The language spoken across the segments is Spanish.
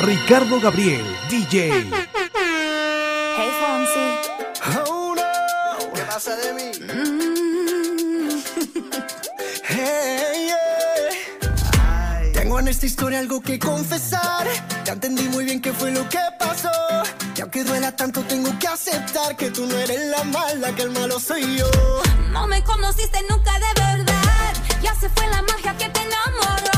Ricardo Gabriel, DJ. Hey Fonsi. Oh no, ¿qué pasa de mí? Hey, yeah. Tengo en esta historia algo que confesar. Ya entendí muy bien qué fue lo que pasó. Y aunque duela tanto, tengo que aceptar que tú no eres la mala, que el malo soy yo. No me conociste nunca de verdad. Ya se fue la magia que te enamoró.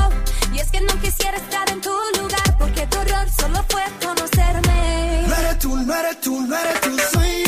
Que no quisiera estar en tu lugar. Porque tu error solo fue conocerme. No eres tú, no eres tú, no eres tú, soy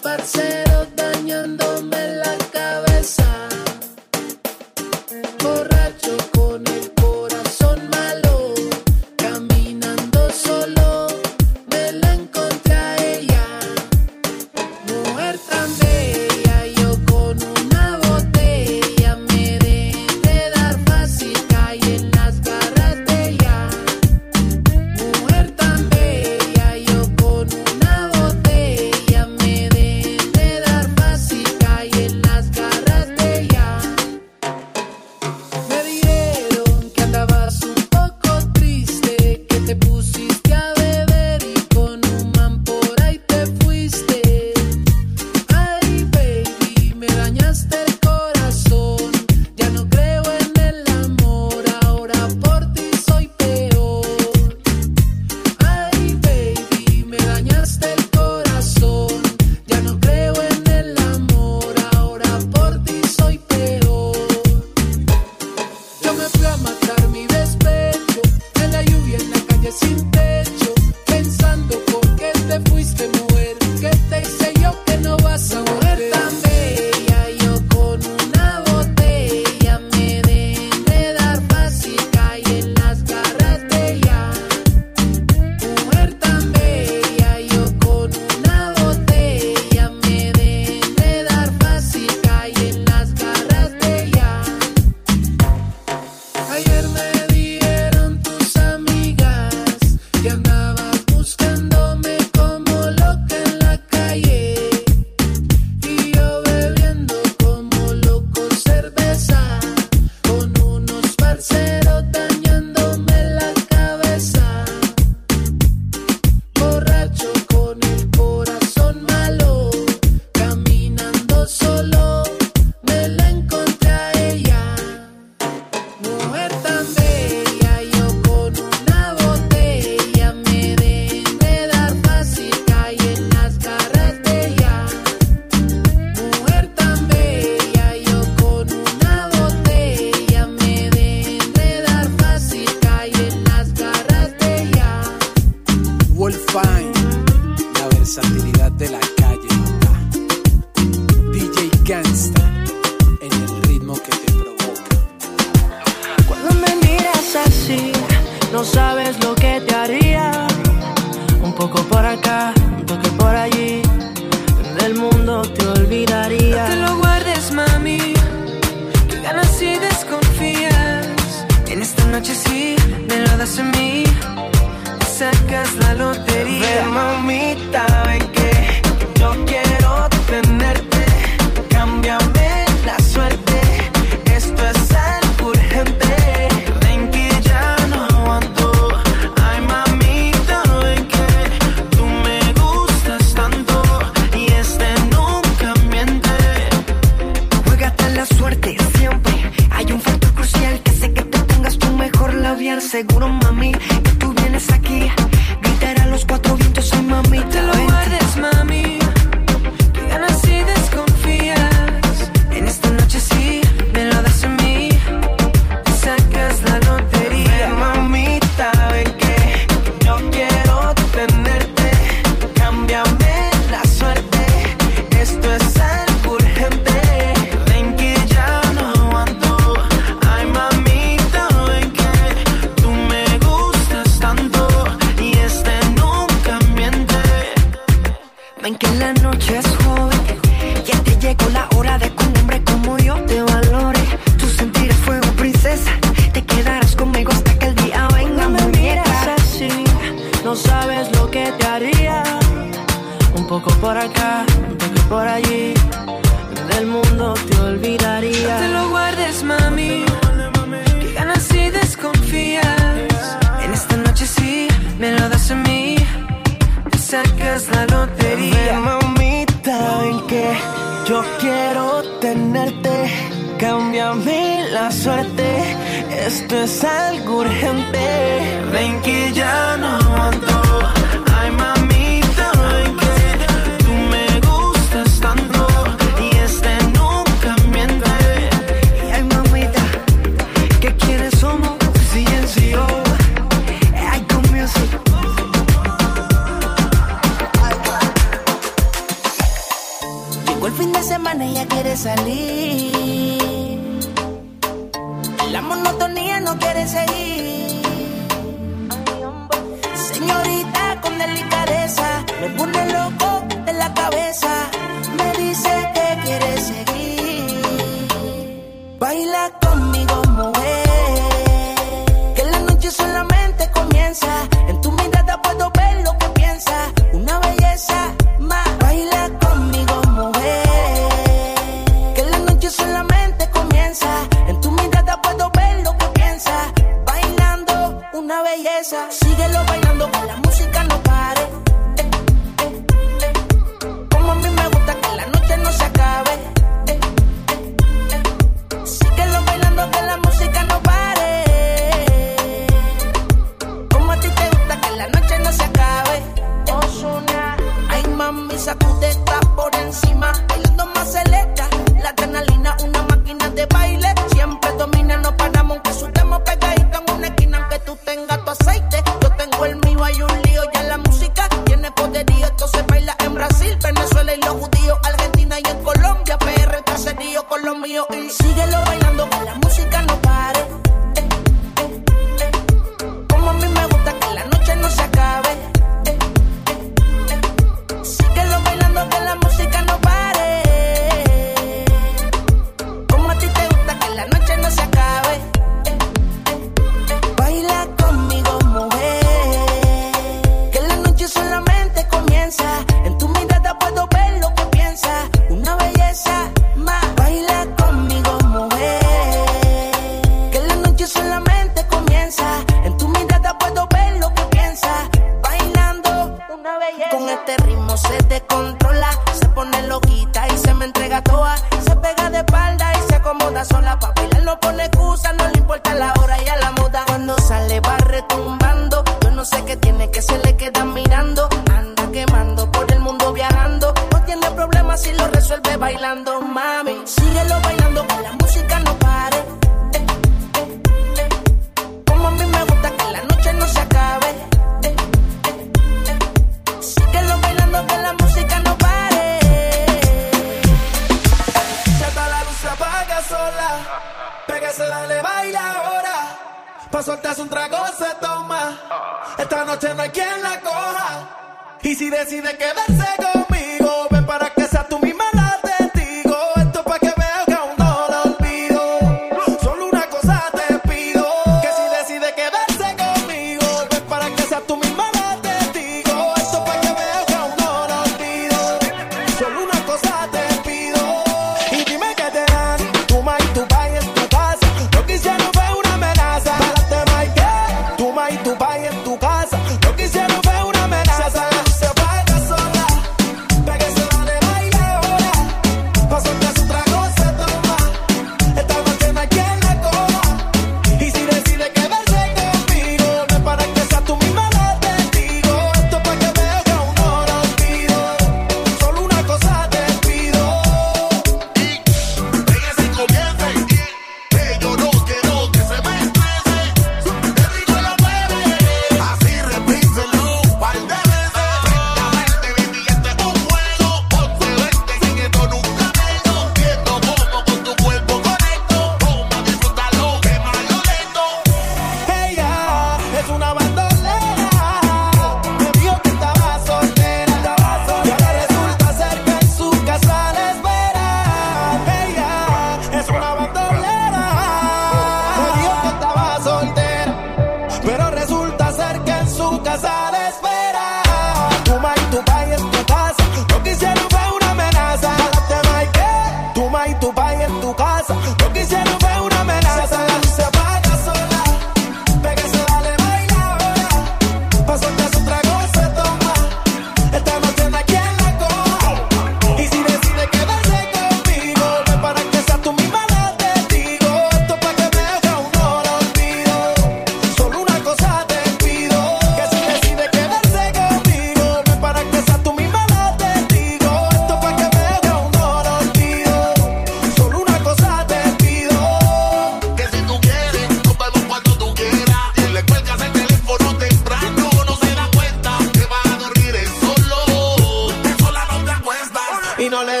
no le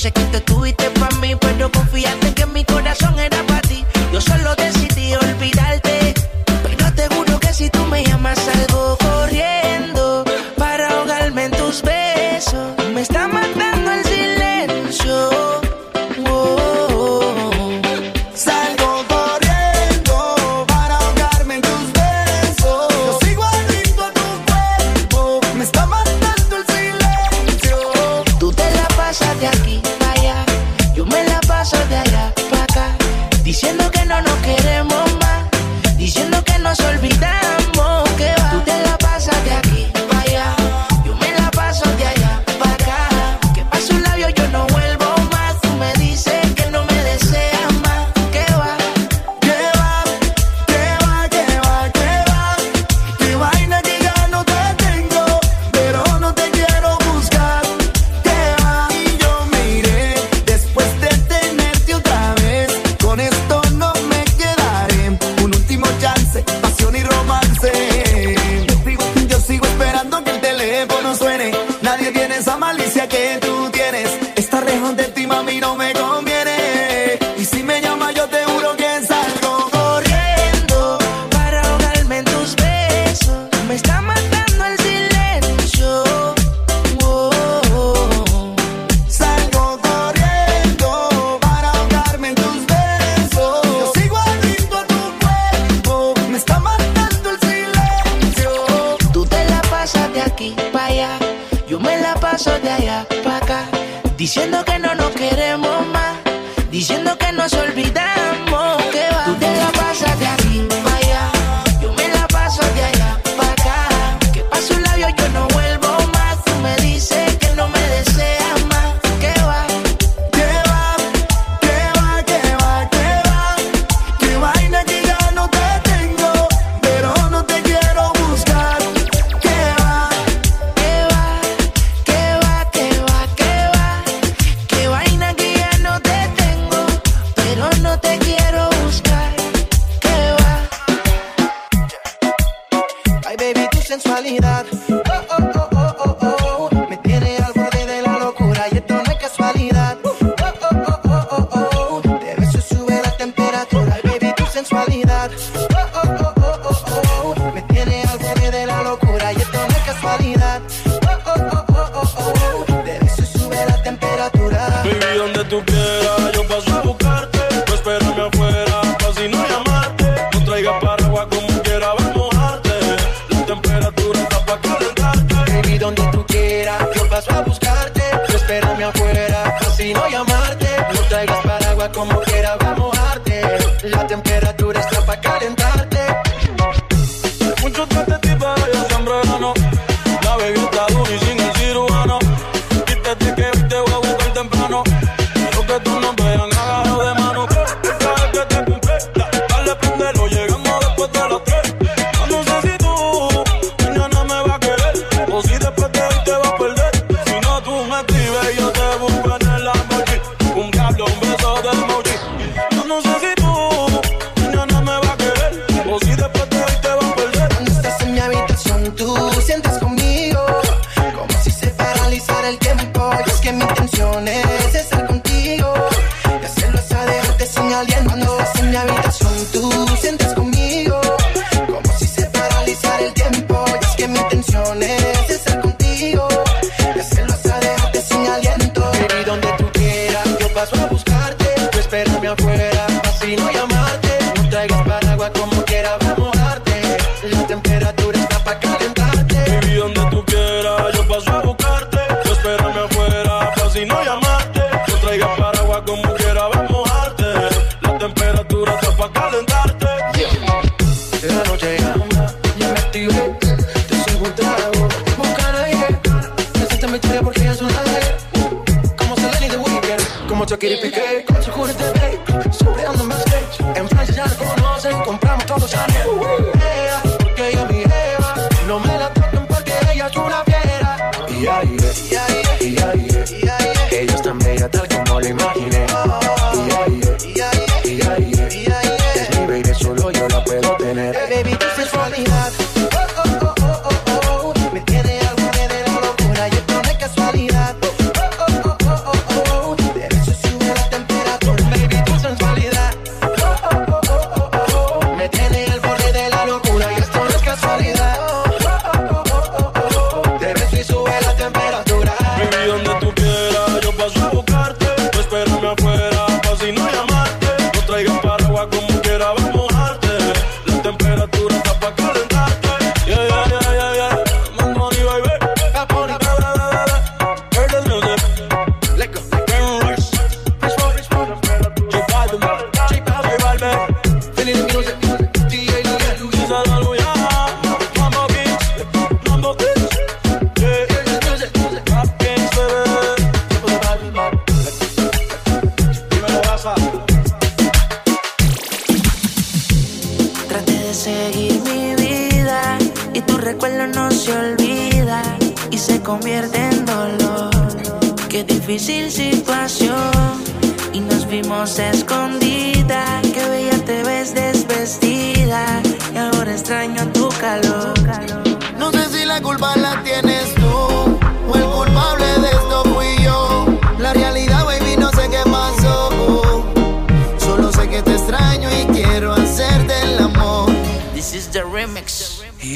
Yo sé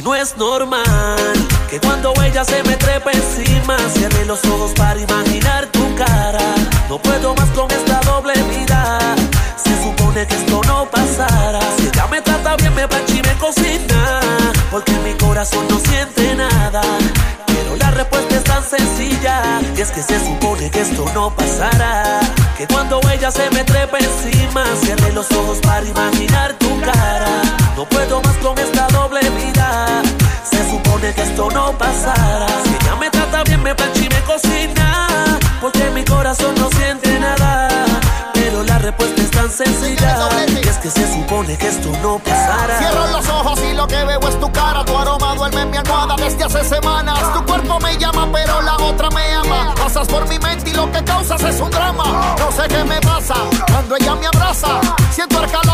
no es normal que cuando ella se me trepa encima cierre los ojos para imaginar tu cara. No puedo más con esta doble vida. Se supone que esto no pasará. Si ella me trata bien, me plancha y me cocina. Porque mi corazón no siente nada. Pero la respuesta es tan sencilla. Y es que se supone que esto no pasará. Que cuando ella se me trepa encima, cierre los ojos para imaginar tu cara. No puedo más con esta doble vida. Se supone que esto no pasará. Si ella me trata bien, me plancha y me cocina. Porque mi corazón no siente nada. Pero la respuesta es tan sencilla. Y es que se supone que esto no pasará. Cierro los ojos y lo que veo es tu cara. Tu aroma duerme en mi almohada desde hace semanas. Tu cuerpo me llama, pero la otra me ama. Pasas por mi mente y lo que causas es un drama. No sé qué me pasa cuando ella me abraza. Siento el calor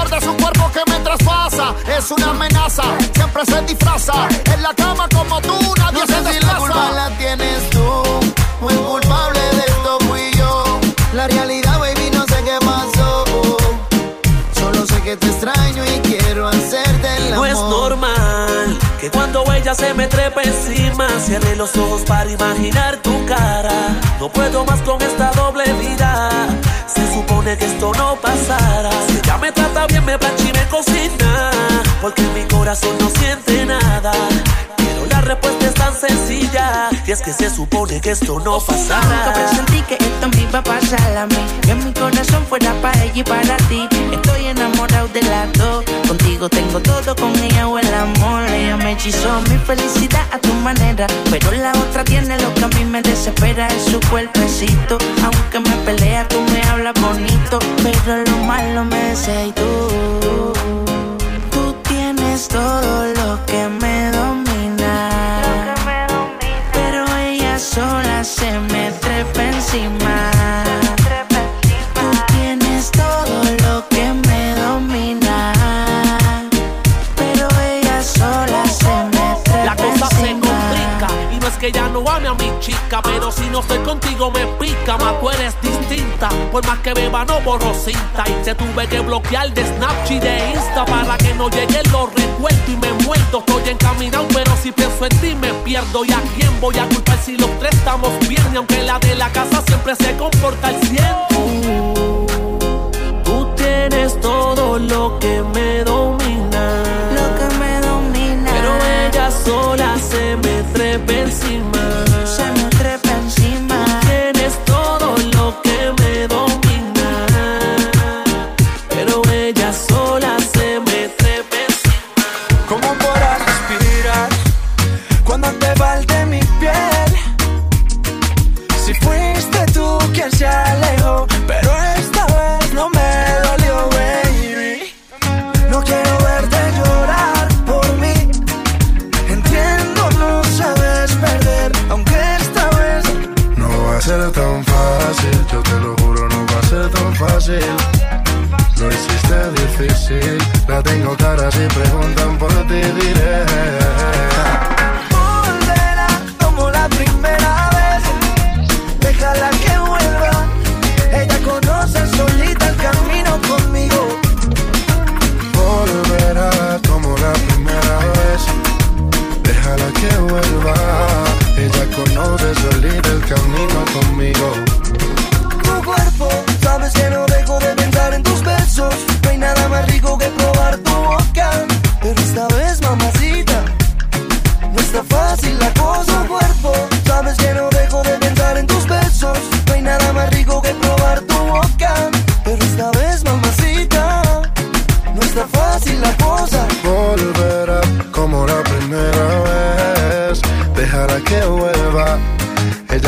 Es una amenaza, siempre se disfraza. En la cama como tú, nadie se desplaza. Si la culpa la tienes tú o el culpable de esto fui yo. La realidad, baby, no sé qué pasó. Solo sé que te extraño y quiero hacerte el No amor. es normal que cuando ella se me trepa encima cierre los ojos para imaginar tu cara. No puedo más con esta doble vida. Se supone que esto no pasará. Si ella me trata bien, me plancha y me cocina. Porque mi corazón no siente nada. Pero la respuesta es tan sencilla. Y es que se supone que esto no Nunca pasará. presentí que esto me iba a pasar a mí. Que mi corazón fuera para ella y para ti. Estoy enamorado de las dos. Contigo tengo todo, con ella o el amor. Ella me hechizó mi felicidad a tu manera. Pero la otra tiene lo que a mí me desespera. Es su cuerpecito. Aunque me pelea, tú me hablas bonito. Pero lo malo me deseas tú. Tú tienes todo lo que me domina. Pero ella sola se me trepa encima. Ya no ame a mi chica, pero si no estoy contigo me pica, más tú eres distinta. Por más que beba no borro cinta y te tuve que bloquear de Snapchat y de Insta para que no lleguen los recuerdos y me muerto. Estoy encaminado, pero si pienso en ti me pierdo. ¿Y a quién voy a culpar si los tres estamos bien? Y aunque la de la casa siempre se comporta al cien. Tú Tienes todo lo que me domina. Se me trepa encima. Clara si preguntan por ti diré.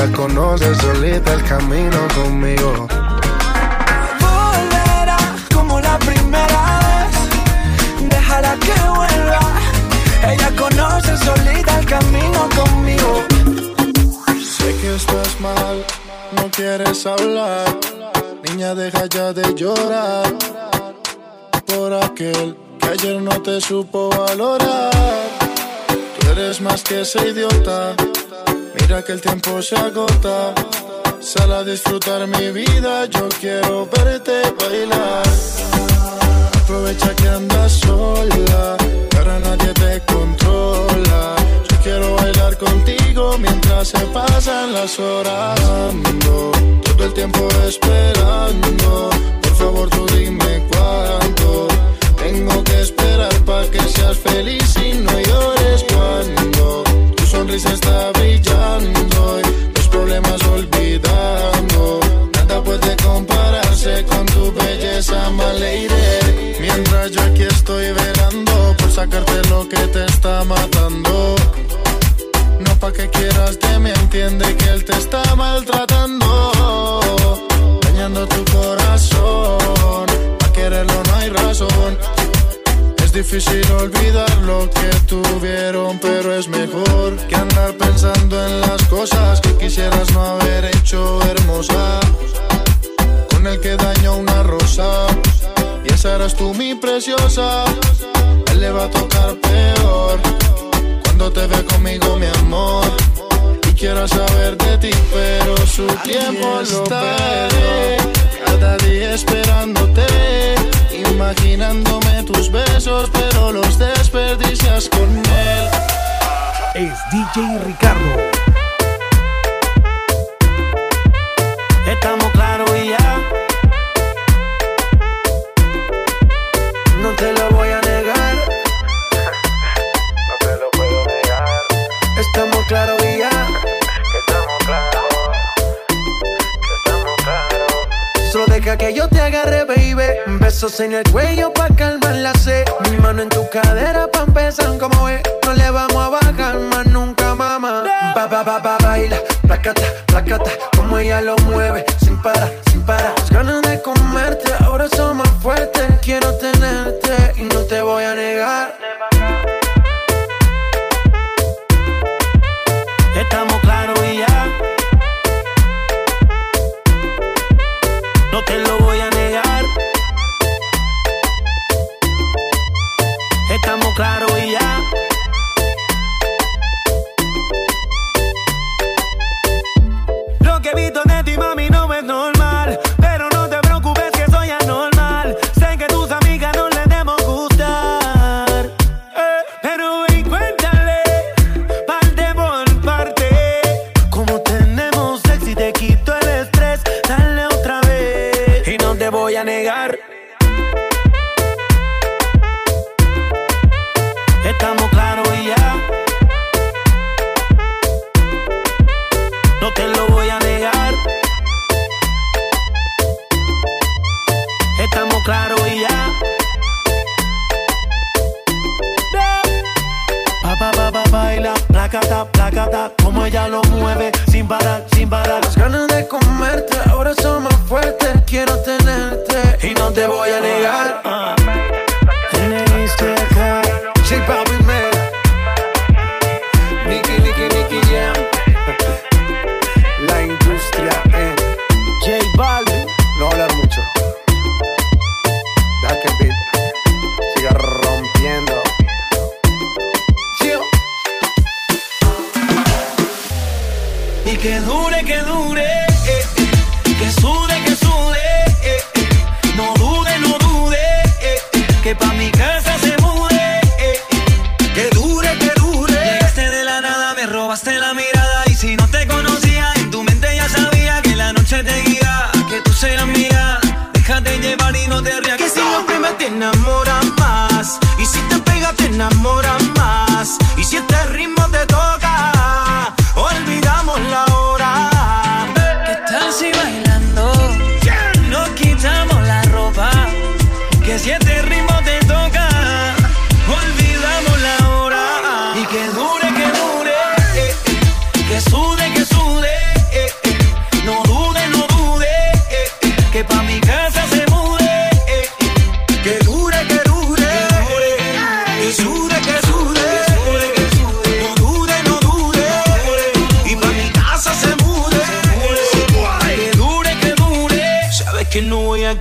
Ella conoce solita el camino conmigo. volverá como la primera vez. Déjala que vuelva. Ella conoce solita el camino conmigo. Sé que estás mal, no quieres hablar. Niña, deja ya de llorar por aquel que ayer no te supo valorar. Tú eres más que ese idiota. Mira que el tiempo se agota. Sal a disfrutar mi vida, yo quiero verte bailar. Aprovecha que andas sola, que ahora nadie te controla. Yo quiero bailar contigo mientras se pasan las horas. Todo el tiempo esperando. Por favor, tú dime cuánto. Tengo que esperar para que seas feliz y no llores sonrisa está brillando y los problemas olvidando. Nada puede compararse con tu belleza, my lady. Mientras yo aquí estoy velando por sacarte lo que te está matando. No pa' que quieras que me entiende que él te está maltratando. Dañando tu corazón. Pa' quererlo no hay razón. Es difícil olvidar lo que tuvieron, pero es mejor que andar pensando en las cosas que quisieras no haber hecho hermosa. Con el que dañó una rosa. Y esa eras tú, mi preciosa. Él le va a tocar peor cuando te ve conmigo, mi amor. Quiero saber de ti, pero su tiempo estaré. Cada día esperándote, imaginándome tus besos, pero los desperdicias con él. Es DJ Ricardo. Estamos claros y ya. No te lo voy a deja que yo te agarre, baby. Besos en el cuello pa' calmar la sed. Mi mano en tu cadera pa' empezar como es. No le vamos a bajar más nunca, mamá. Ba, ba, ba, ba, baila. Placata, placata. Como ella lo mueve. Sin parar,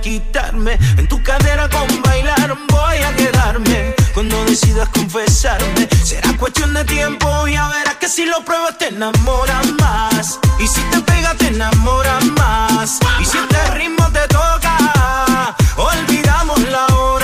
quitarme. En tu cadera con bailar voy a quedarme. Cuando decidas confesarme, será cuestión de tiempo. y Ya verás que si lo pruebas te enamoras más. Y si te pegas te enamoras más. Y si este ritmo te toca, olvidamos la hora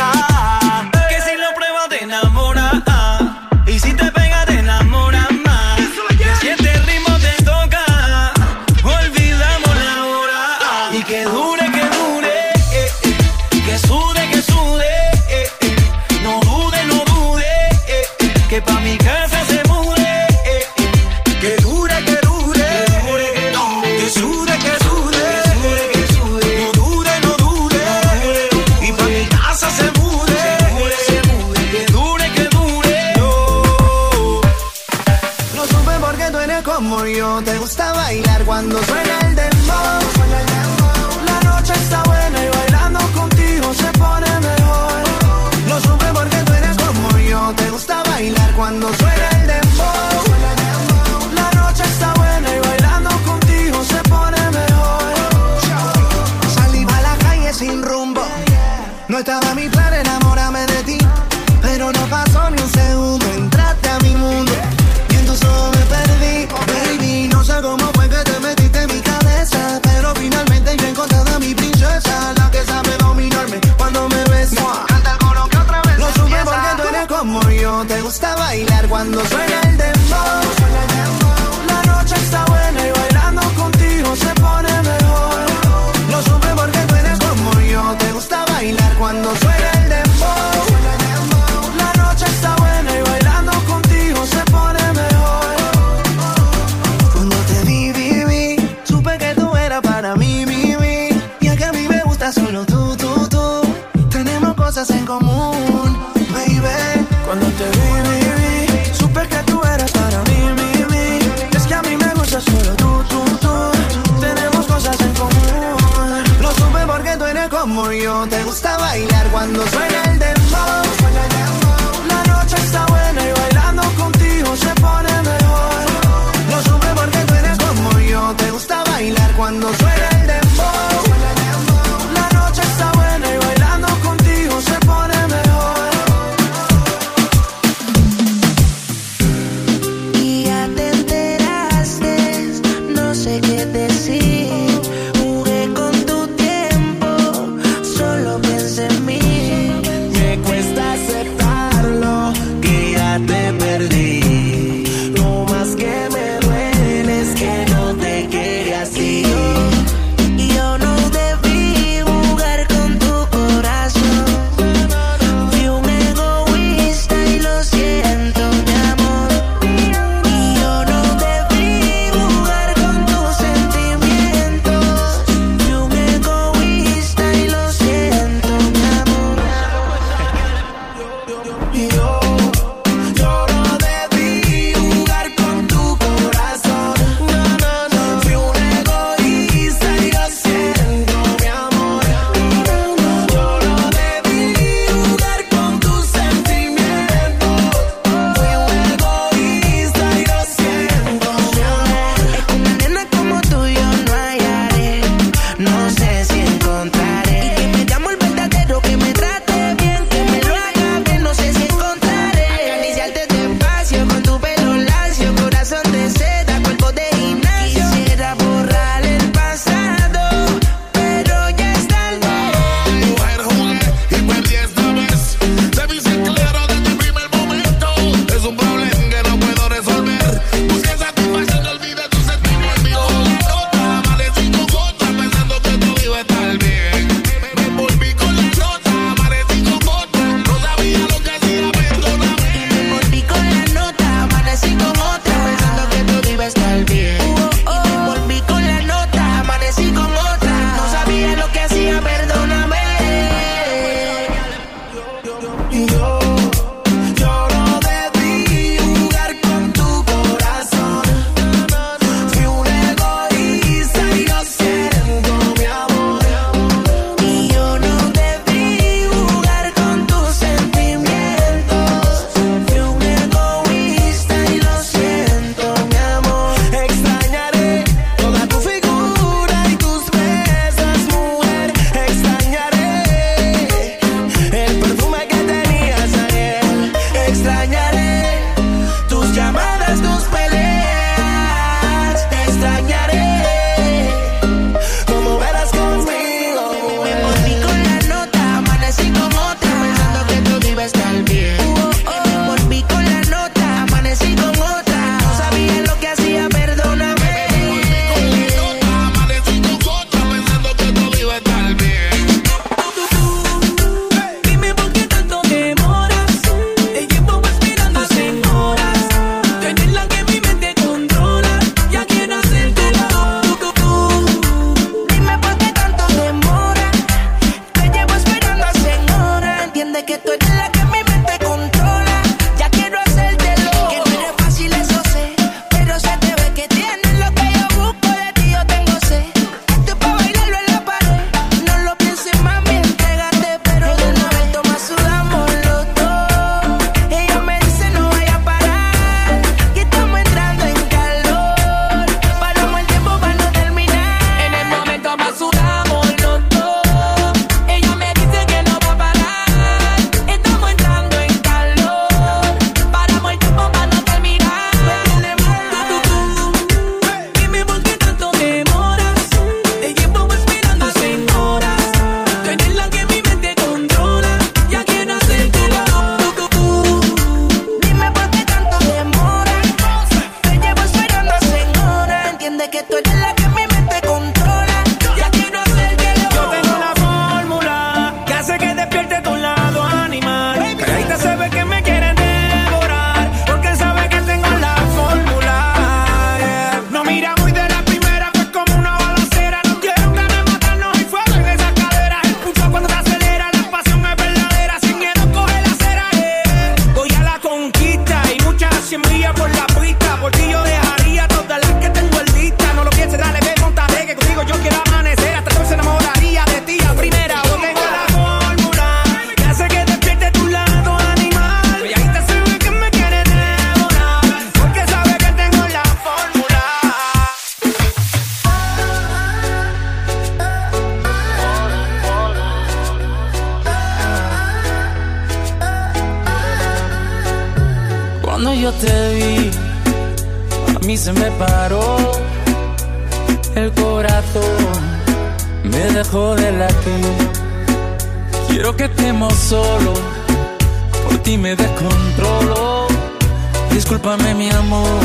Discúlpame mi amor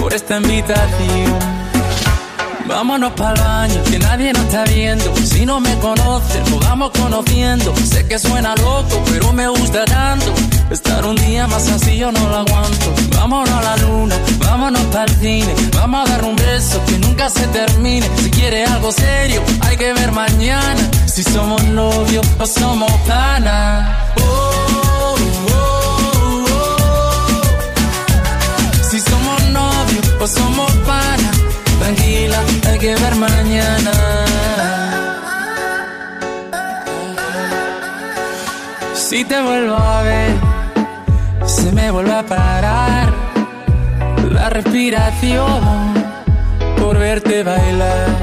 por esta invitación. Vámonos para el baño, que nadie nos está viendo. Si no me conoces, nos vamos conociendo. Sé que suena loco, pero me gusta tanto. Estar un día más así yo no lo aguanto. Vámonos a la luna, vámonos para el cine. Vamos a dar un beso que nunca se termine. Si quieres algo serio, hay que ver mañana. Si somos novios o somos panas. Oh, somos panas. Tranquila, hay que ver mañana. Si te vuelvo a ver, se me vuelve a parar la respiración por verte bailar.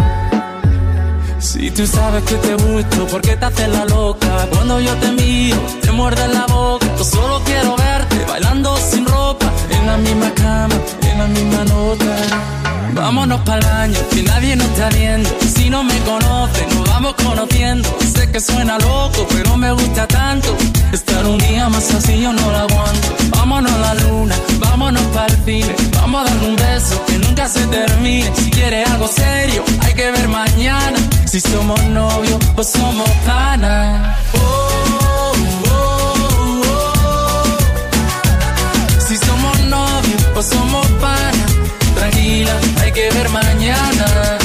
Si tú sabes que te gusto, ¿por qué te haces la loca? Cuando yo te miro, te muerde la boca. Yo solo quiero verte bailando sin ropa, en la misma cama, en la misma nota. Vámonos para el baño, que nadie nos está viendo. Si no me conoce, nos vamos conociendo. Sé que suena loco, pero me gusta tanto. Estar un día más así yo no lo aguanto. Vámonos a la luna, vámonos para el cine. Vamos a darle un beso que nunca se termine. Si quieres algo serio, hay que ver mañana. Si somos novios o somos panas. Oh, oh, oh. Si somos novios o somos panas. Tranquila, hay que ver mañana.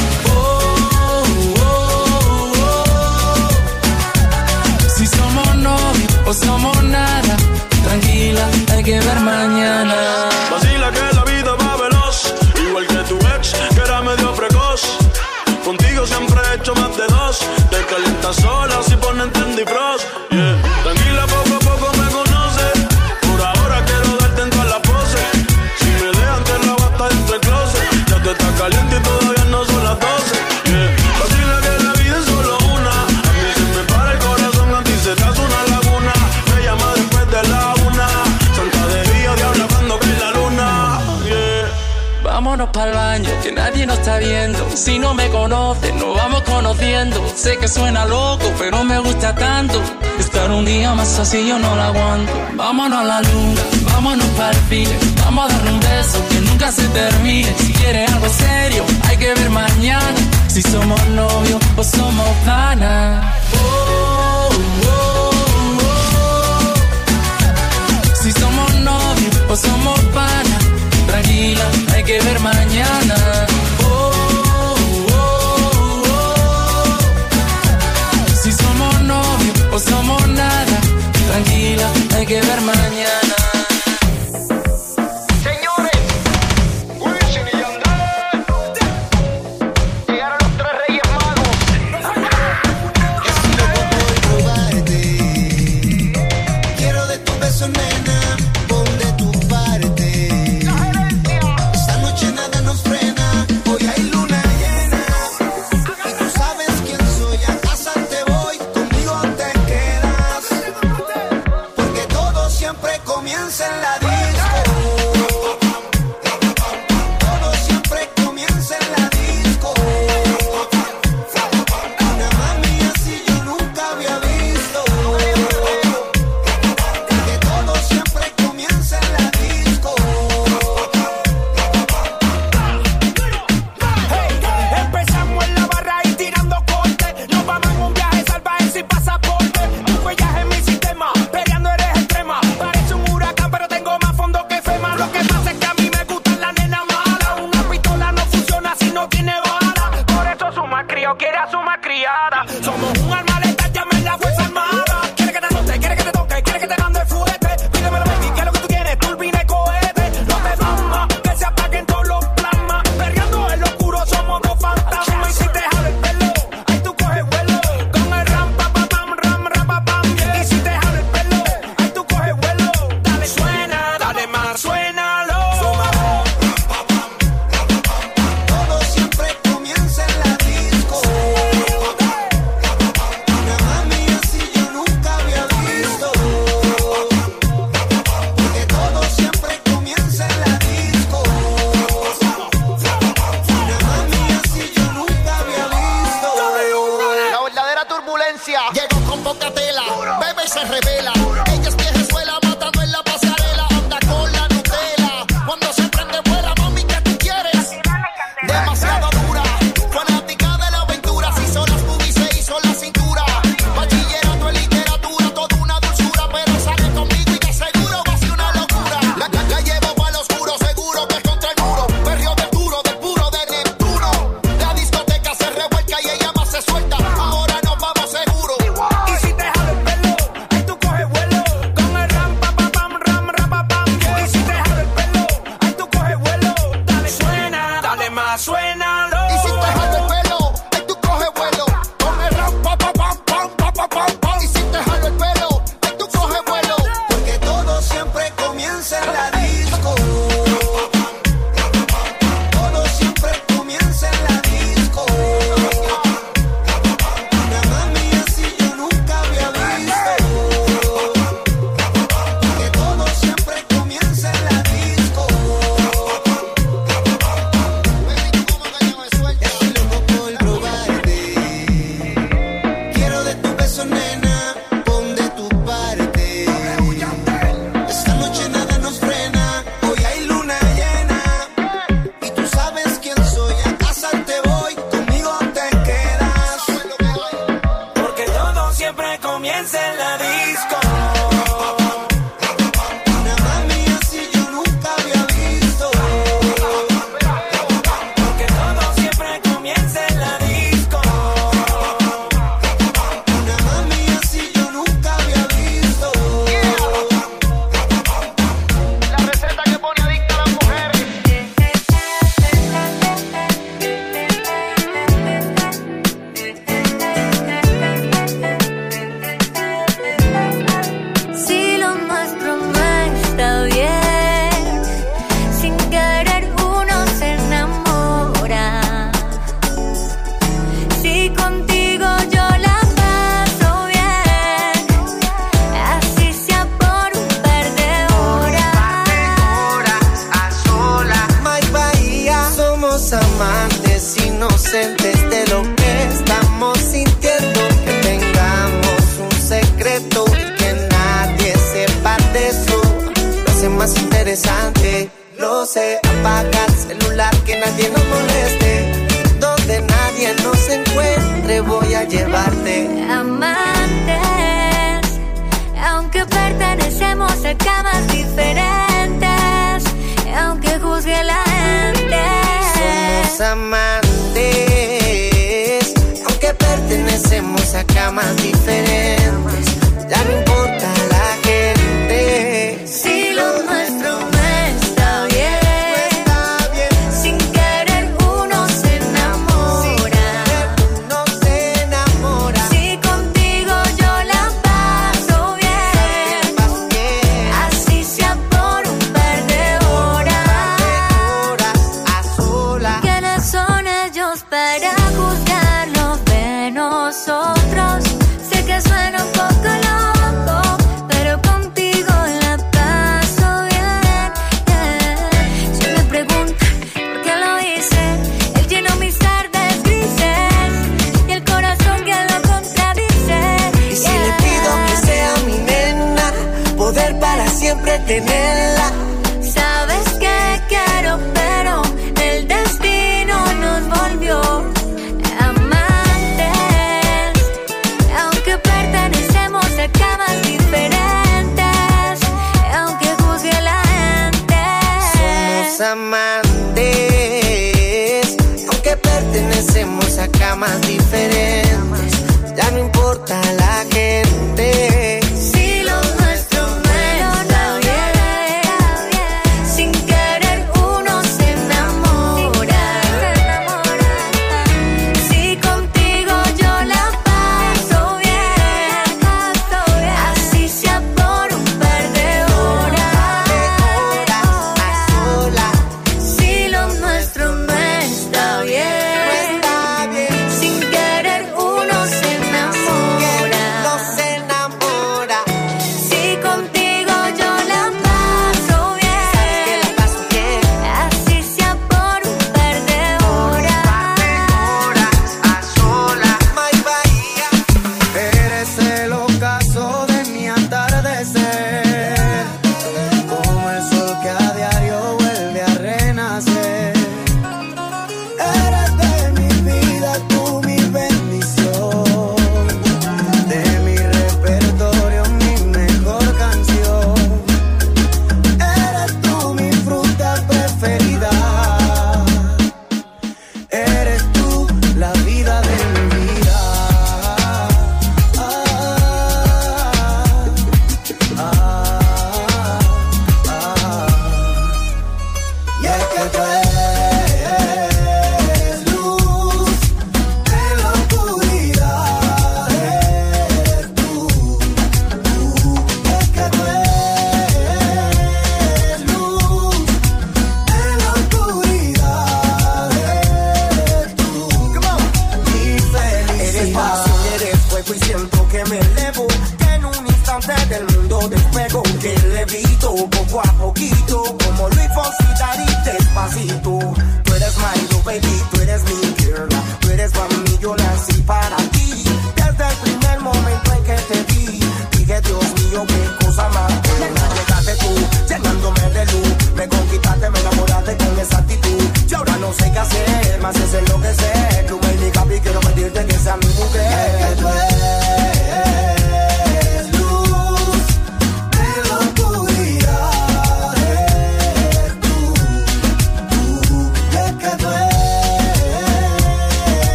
Si somos novios o somos nada. Tranquila, hay que ver mañana. Nadie está viendo. Si no me conoces, nos vamos conociendo. Sé que suena loco, pero me gusta tanto. Estar un día más así yo no lo aguanto. Vámonos a la luna, vámonos para el cine. Vamos a darle un beso que nunca se termine. Si quieres algo serio, hay que ver mañana. Si somos novios o somos panas. Oh, oh, oh. Si somos novios o somos panas. Tranquila, hay que ver mañana.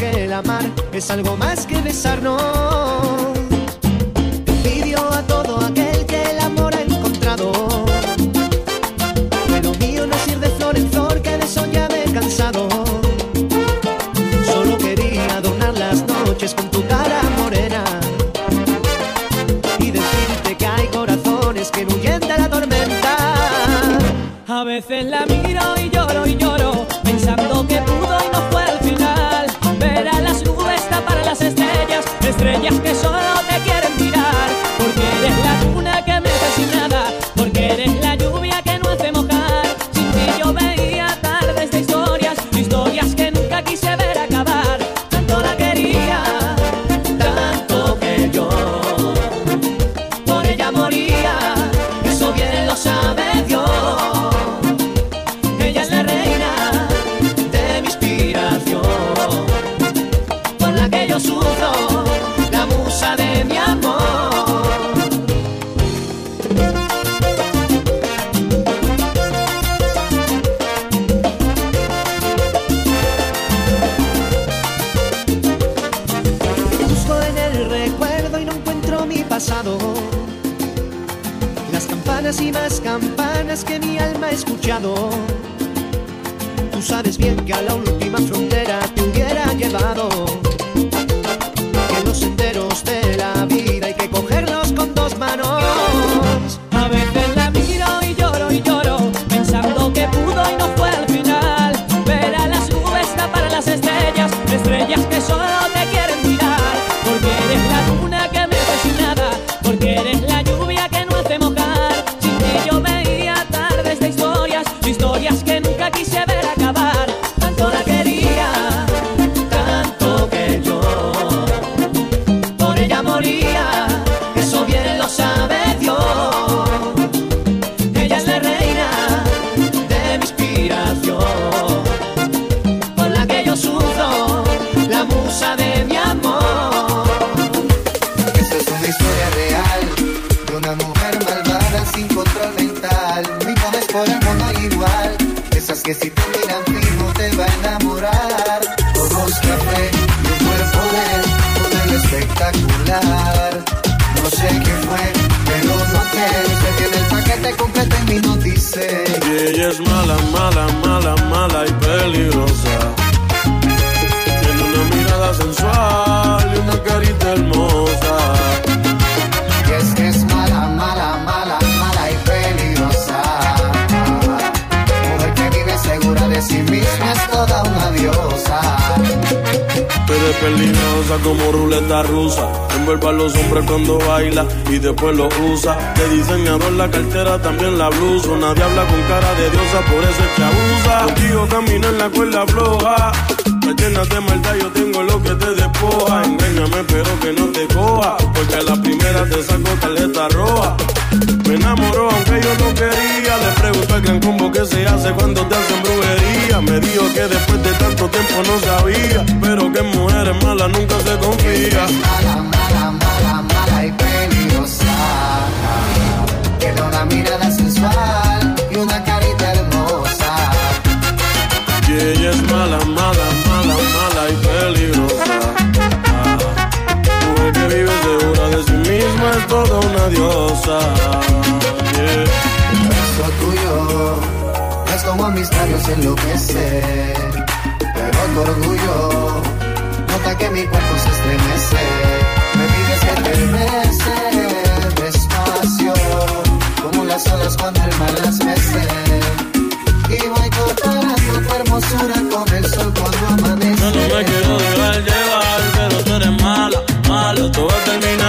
que el amar es algo más que besarnos. cuando baila y después lo usa. De diseñador la cartera, también la blusa. Nadie habla con cara de diosa, por eso es que abusa. Contigo camino en la cuerda floja. Me llenas de maldad, yo tengo lo que te despoja. Engáñame, pero que no te coja. Porque a la primera te saco tarjeta roja. Me enamoró aunque yo no quería. Le pregunto al gran combo que se hace cuando te hacen brujería. Me dijo que después de tanto tiempo no sabía. Pero que mujeres malas nunca se confía. mala, mala, mala, mala y peligrosa. Ah, mujer que vive segura de sí misma es toda una diosa. Yeah. Un beso tuyo es como a mis labios enloquece, pero tu orgullo nota que mi cuerpo se estremece. Me pides que te bese despacio, como las olas cuando el mar las mece hermosura con el sol cuando amanece. Yo no me quiero dejar llevar, pero tú eres mala, malo, todo va a terminar.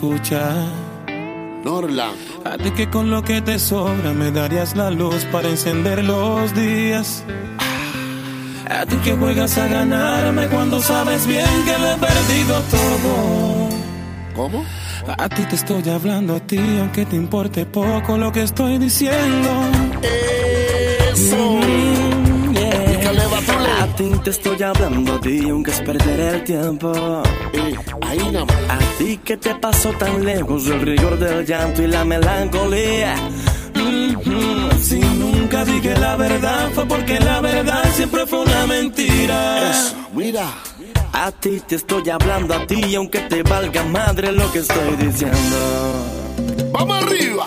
escucha. Norla. A ti que con lo que te sobra me darías la luz para encender los días. Ah, a ti que juegas a ganarme cuando sabes bien que lo he perdido todo. ¿Cómo? A ti te estoy hablando a ti, aunque te importe poco lo que estoy diciendo. Eso. Mm, yeah. A ti te estoy hablando a ti, aunque es perder el tiempo. Eh, ahí no. A ¿Y qué te pasó tan lejos del rigor del llanto y la melancolía? Mm. Si nunca dije la verdad fue porque la verdad siempre fue una mentira. Eso, mira. A ti te estoy hablando a ti, aunque te valga madre lo que estoy diciendo. ¡Vamos arriba!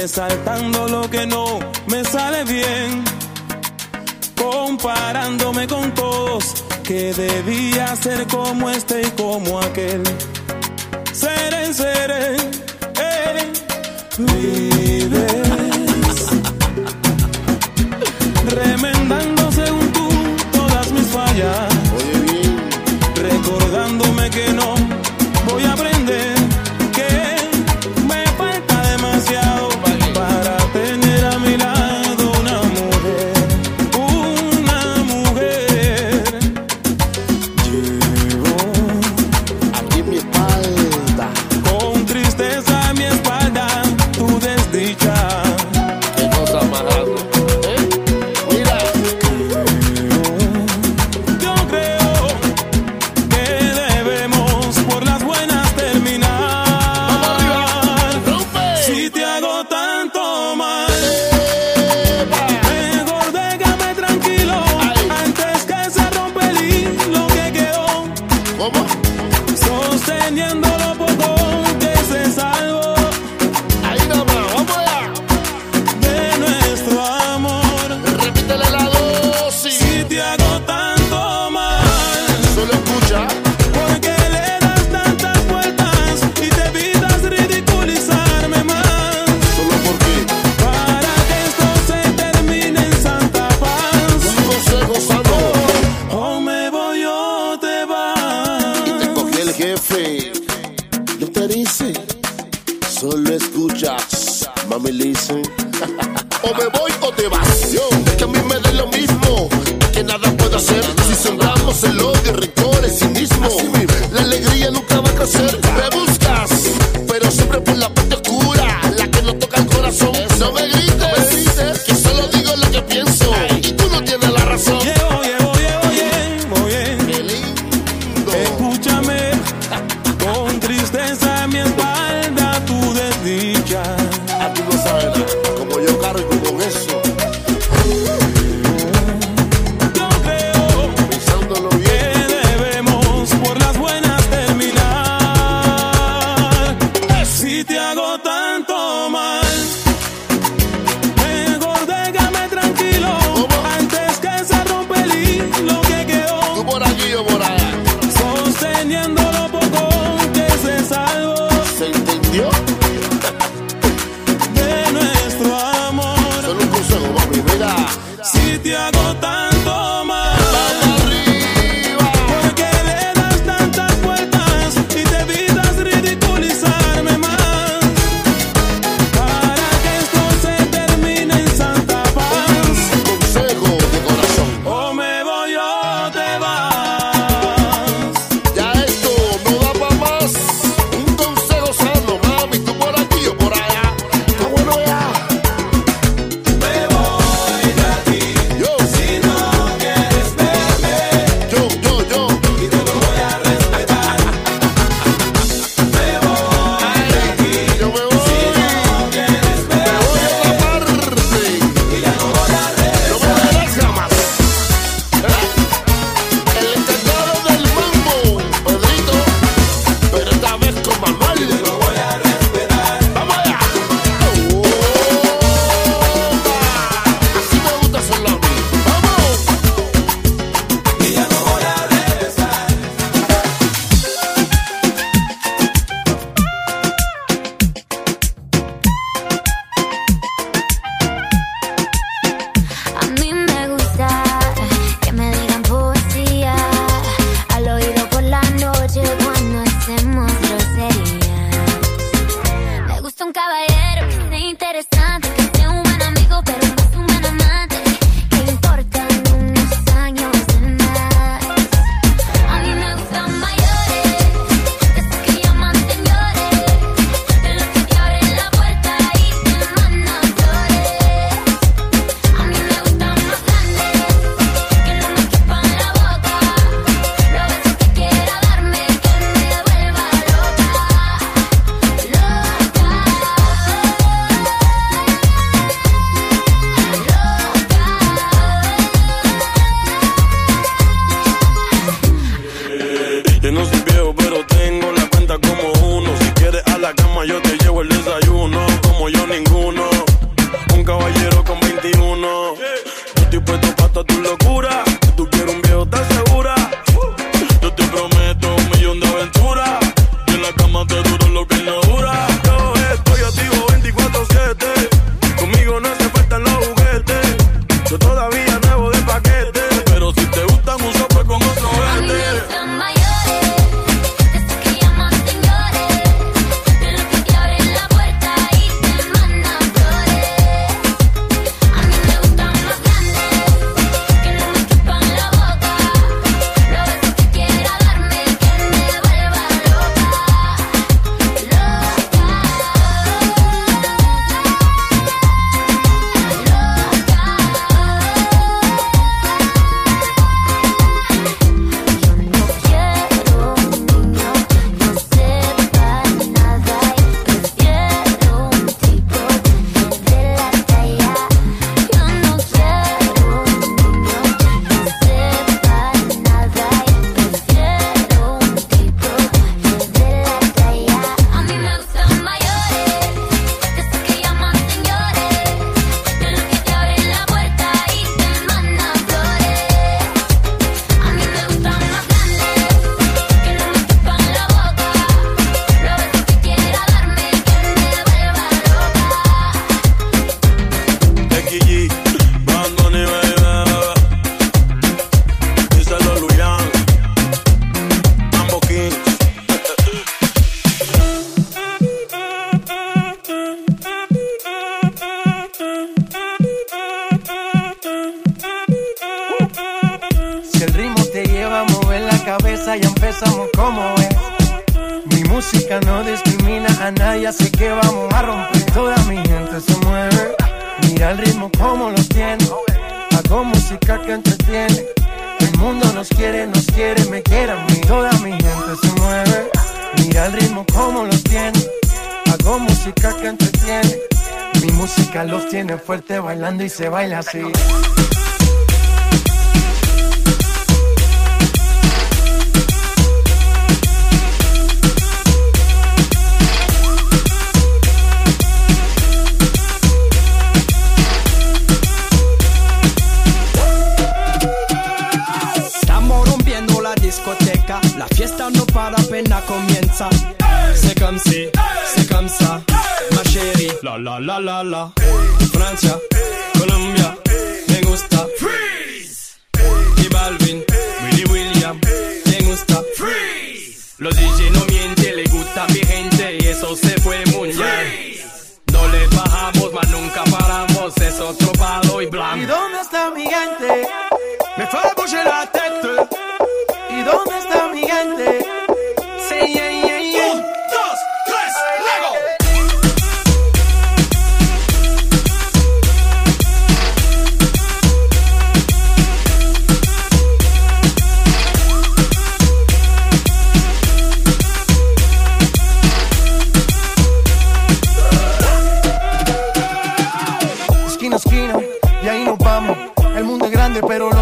resaltando lo que no me sale bien, comparándome con todos que debía ser como este y como aquel. Seré, seré, eh. Se baila así.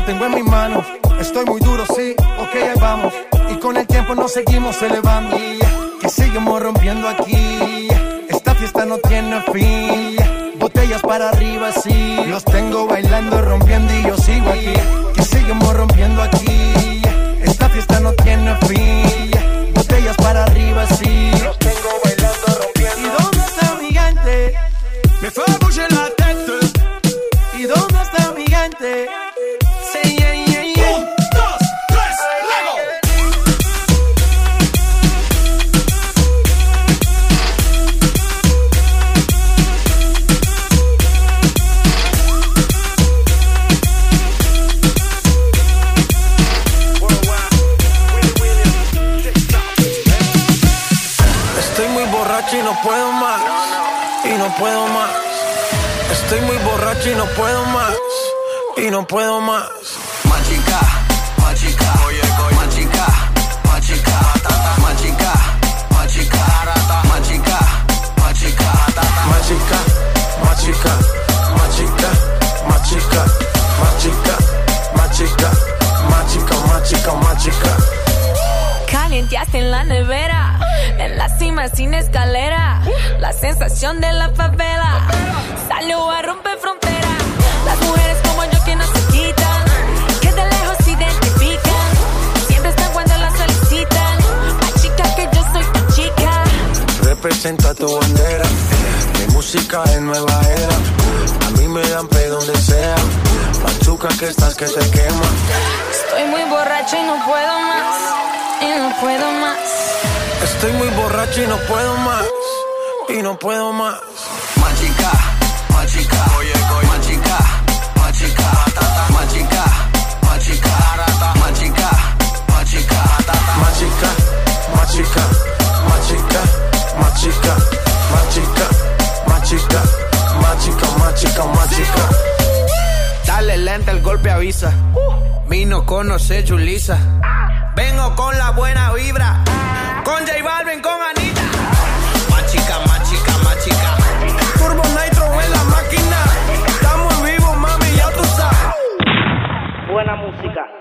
Tengo en mis manos. Estoy muy duro, sí, ok, ahí vamos. Y con el tiempo nos seguimos elevando. Que seguimos rompiendo aquí. Esta fiesta no tiene fin. Botellas para arriba, sí. Los tengo bailando, rompiendo y yo sigo aquí. Que seguimos rompiendo aquí. Esta fiesta no tiene fin. Botellas para arriba, sí. Los tengo bailando, rompiendo. ¿Y dónde está mi gente? Me fue a no puedo más. Machica, machica, machica, machica, machica, machica, machica, machica, Machica, machica, machica, machica, machica, machica, machica, machica, machica. Calienteaste en la nevera, en la cima sin escalera. La sensación de la favela salió a romper frontera. representa tu bandera. Eh, mi música es nueva era. A mí me dan pe donde sea. Machuca que estás que te quema. Estoy muy borracho y no puedo más. Y no puedo más. Estoy muy borracho y no puedo más. Y no puedo más. Machica, machica. Oye, oye. Machica, machica. Machica, machica. Machica, machica. Machica, machica. machica. Machica, machica, machica, machica, machica, machica. Dale lenta el golpe avisa. Vino conoce Julisa. Vengo con la buena vibra. Con J Balvin, con Anita. Machica, machica, machica. Turbo Nitro en la máquina. Estamos vivos, mami, ya tú sabes. Buena música.